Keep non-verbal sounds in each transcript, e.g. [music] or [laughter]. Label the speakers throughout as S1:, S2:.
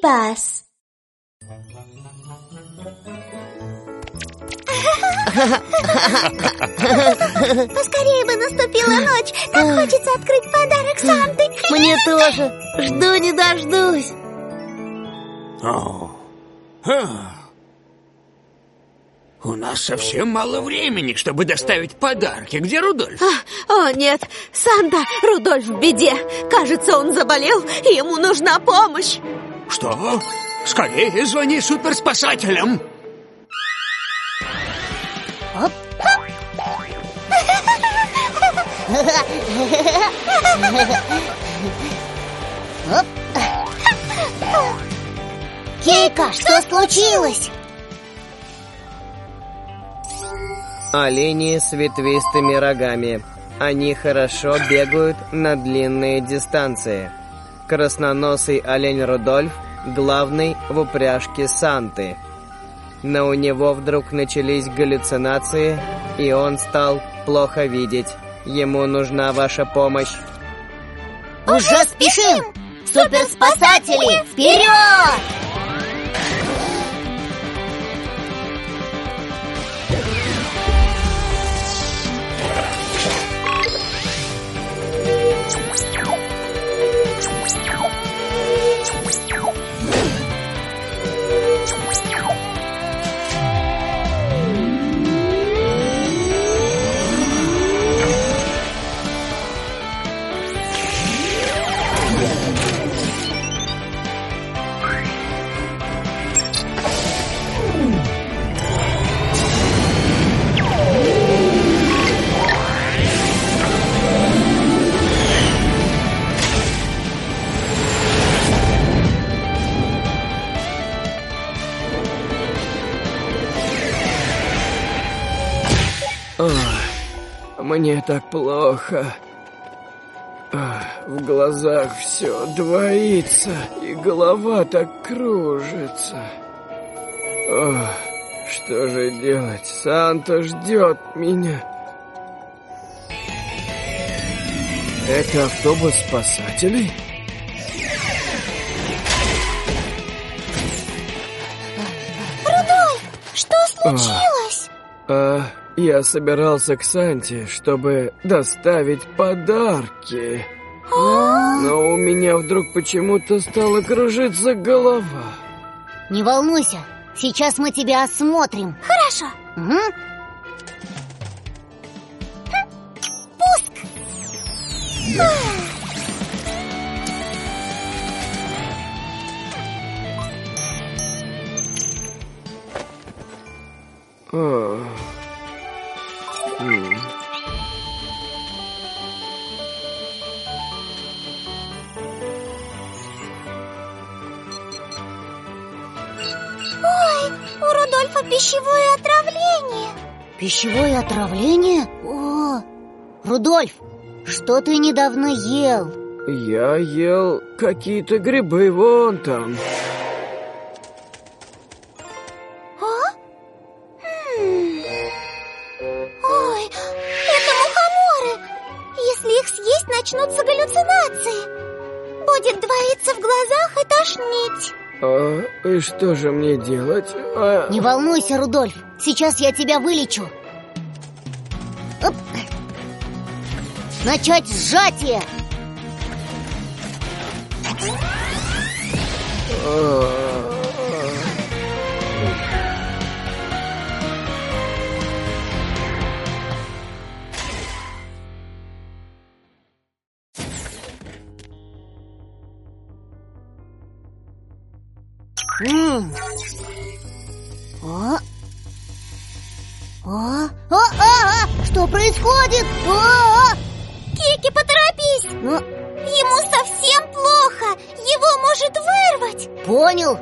S1: Пас.
S2: Поскорее бы наступила ночь. Как хочется открыть подарок Санты.
S3: Мне тоже. Жду не дождусь.
S4: О. У нас совсем мало времени, чтобы доставить подарки. Где Рудольф?
S3: а, О, нет, Санта, Рудольф в беде. Кажется, он заболел, и ему нужна помощь
S4: Что? Скорее звони суперспасателям
S3: Оп.
S2: Оп. Кейка, что случилось?
S5: Олени с ветвистыми рогами. Они хорошо бегают на длинные дистанции. Красноносый олень Рудольф главный в упряжке Санты. Но у него вдруг начались галлюцинации, и он стал плохо видеть. Ему нужна ваша помощь.
S2: Уже спешим! Суперспасатели, вперед!
S5: Ох, мне так плохо. В глазах все двоится, и голова так кружится. Ох, что же делать? Санта ждет меня. Это автобус спасателей?
S2: Что случилось?
S5: А, я собирался к Санте, чтобы доставить подарки. Но у меня вдруг почему-то стала кружиться голова.
S2: Не волнуйся, сейчас мы тебя осмотрим
S1: Хорошо.
S2: Угу. Пуск!
S5: Ох.
S2: Ой, у Рудольфа пищевое отравление Пищевое отравление? О, Рудольф, что ты недавно ел?
S5: Я ел какие-то грибы вон там.
S2: Тошнить
S5: А, и что же мне делать? А,
S2: Не волнуйся, Рудольф, сейчас я тебя вылечу Оп. Начать сжатие М. О. О. О, а, а, что происходит? О, а. Кики, поторопись! Ну, Ему совсем плохо! Его может вырвать! Понял!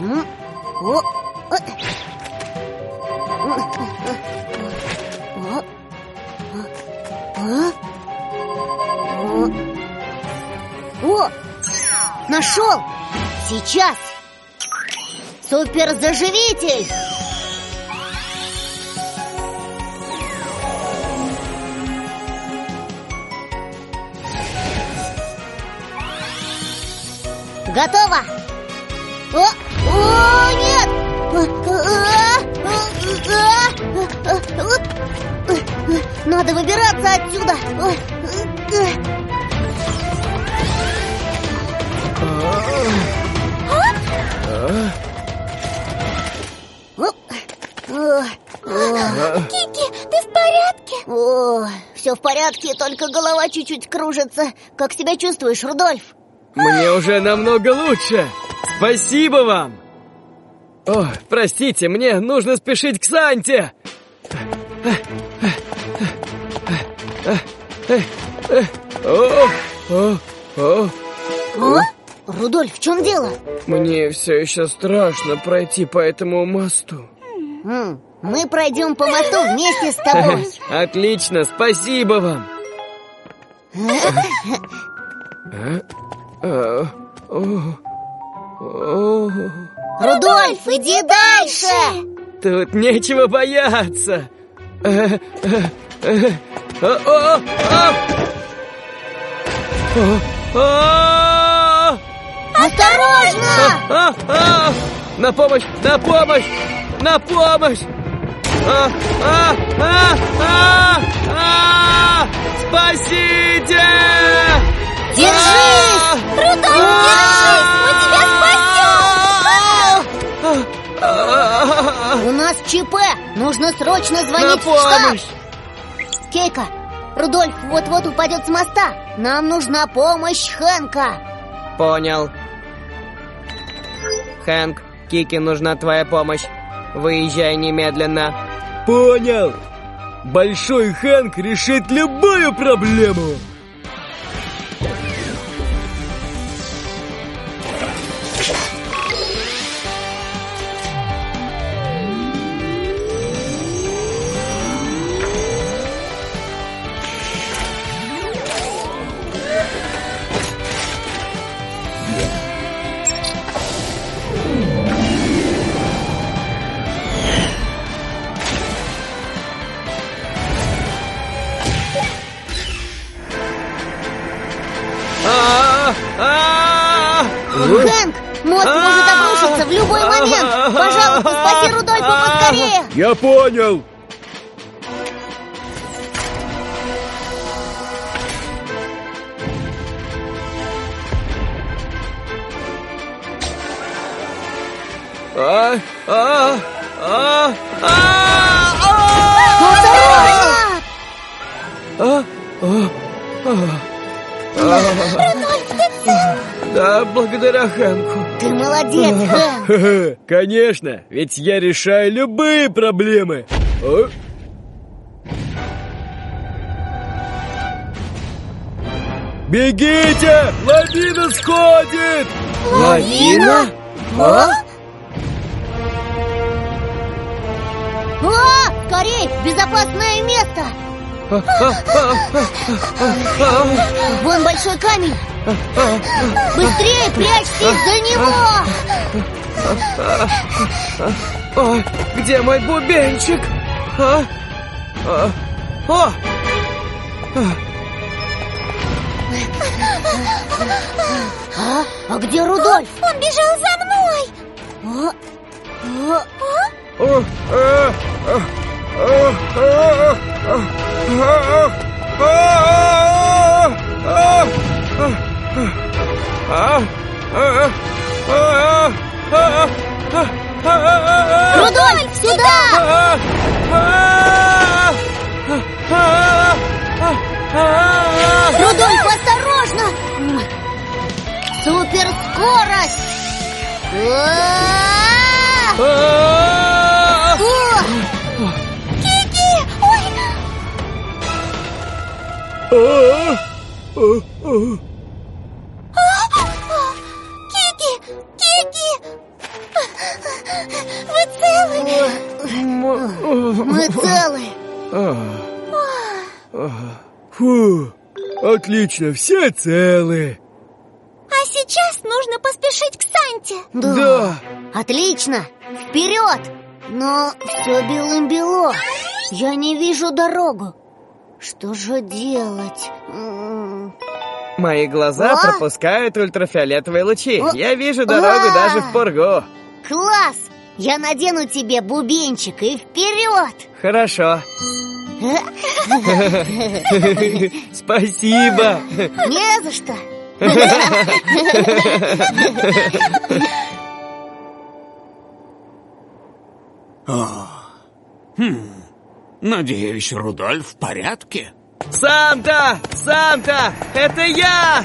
S2: М? О, э. О. А? О. О! Нашел! Сейчас! Суперзаживитель! Готово! О, о нет! Надо выбираться отсюда!
S3: Кики,
S2: все в порядке, только голова чуть-чуть кружится. Как себя чувствуешь, Рудольф?
S5: Мне уже намного лучше. Спасибо вам. О, простите, мне нужно спешить к Санте. О, о, о.
S2: О? Рудольф, в чем дело?
S5: Мне все еще страшно пройти по этому мосту.
S2: Мы пройдем по мосту вместе с тобой. [laughs]
S5: Отлично, спасибо вам.
S2: Рудольф, иди дальше!
S5: Тут нечего бояться.
S2: Осторожно!
S5: На помощь! На помощь! На помощь! А, а, а, а, а! Спасите!
S2: Держись!
S5: Рудольф,
S3: держись! Мы
S5: тебя
S2: У нас ЧП! Нужно срочно звонить в штаб! Кейка, Рудольф вот-вот упадет с моста. Нам нужна помощь Хэнка.
S5: Понял. Хэнк, Кики нужна твоя помощь. Выезжай немедленно. Понял. Большой Хэнк решит любую проблему. Я понял. А, а, Да, благодаря Хэнку.
S2: Ты молодец, Хэнк. [laughs]
S5: Конечно, ведь я решаю любые проблемы. О? Бегите! Лавина сходит!
S2: Лавина? О? О, скорей, в безопасное место. Вон большой камень. Быстрее прячьтесь за него.
S5: О, где мой бубенчик? А? А? О!
S2: А, а где Рудольф?
S3: Он бежал за мной!
S2: А? А?
S5: О, а, а, а, а, а, а, а, а, а, а, а,
S2: Рудольф, сюда! Рудольф, осторожно! Суперскорость! А! О!
S3: Кики! Ой!
S2: Мы целы!
S5: Фу, отлично, все целы.
S3: А сейчас нужно поспешить к Санте
S5: Да.
S2: Отлично! Вперед! Но все белым-бело. Я не вижу дорогу. Что же делать?
S5: Мои глаза
S2: О!
S5: пропускают ультрафиолетовые лучи.
S2: О!
S5: Я вижу дорогу
S2: А!
S5: даже в пургу.
S2: Класс! Я надену тебе бубенчик и вперед!
S5: Хорошо. [laughs] Спасибо.
S2: Не за что!
S4: Надеюсь, Рудольф в порядке?
S5: Санта! Санта! Это я!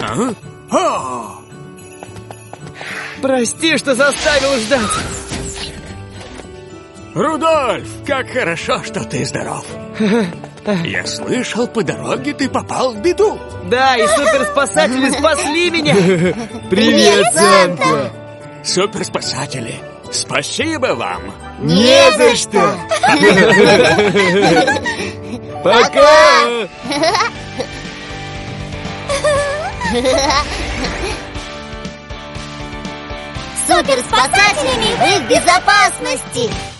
S4: А? О!
S5: Прости, что заставил ждать.
S4: Рудольф, как хорошо, что ты здоров. [laughs] Я слышал, по дороге ты попал в беду.
S5: Да, и суперспасатели [laughs] спасли меня. [laughs]
S2: Привет, Санта!
S4: Суперспасатели, спасибо вам.
S2: Не за что!
S5: Пока!
S2: Суперспасателями вы в безопасности!